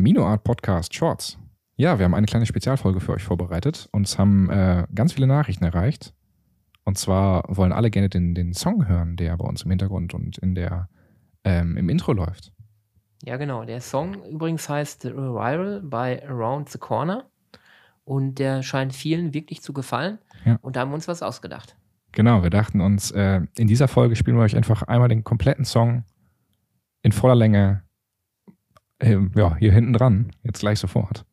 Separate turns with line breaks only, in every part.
Minoart Podcast Shorts. Ja, wir haben eine kleine Spezialfolge für euch vorbereitet. Uns haben äh, ganz viele Nachrichten erreicht. Und zwar wollen alle gerne den, den Song hören, der bei uns im Hintergrund und in der, ähm, im Intro läuft.
Ja, genau. Der Song übrigens heißt The Revival by Around the Corner. Und der scheint vielen wirklich zu gefallen.
Ja.
Und da haben wir uns was ausgedacht.
Genau, wir dachten uns, äh, in dieser Folge spielen wir euch einfach einmal den kompletten Song in voller Länge äh, ja, hier hinten dran, jetzt gleich sofort.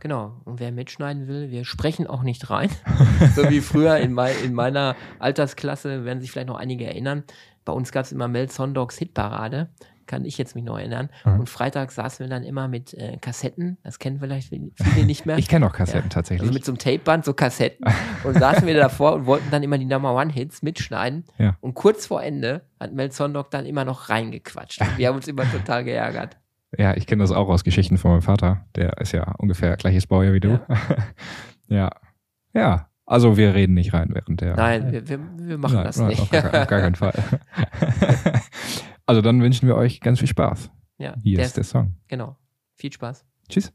Genau. Und wer mitschneiden will, wir sprechen auch nicht rein. so wie früher in, mei in meiner Altersklasse, werden sich vielleicht noch einige erinnern. Bei uns gab es immer Mel Sondogs Hitparade. Kann ich jetzt mich noch erinnern.
Mhm.
Und freitags saßen wir dann immer mit äh, Kassetten. Das kennen vielleicht viele nicht mehr.
Ich kenne auch Kassetten
Ja.
tatsächlich.
Also mit so einem Tapeband, so Kassetten. Und saßen wir davor und wollten dann immer die Number One Hits mitschneiden.
Ja.
Und kurz vor Ende hat Mel Sondog dann immer noch reingequatscht. Wir haben uns immer total geärgert.
Ja, ich kenne das auch aus Geschichten von meinem Vater. Der ist ja ungefähr gleiches Baujahr wie du. Ja. ja. Also wir reden nicht rein während der.
Nein, wir, wir, wir machen
Nein,
das
nein,
nicht.
Auf gar, auf gar keinen Fall. also dann wünschen wir euch ganz viel Spaß.
ja,
Hier
der
ist der Song.
Genau. Viel Spaß.
Tschüss.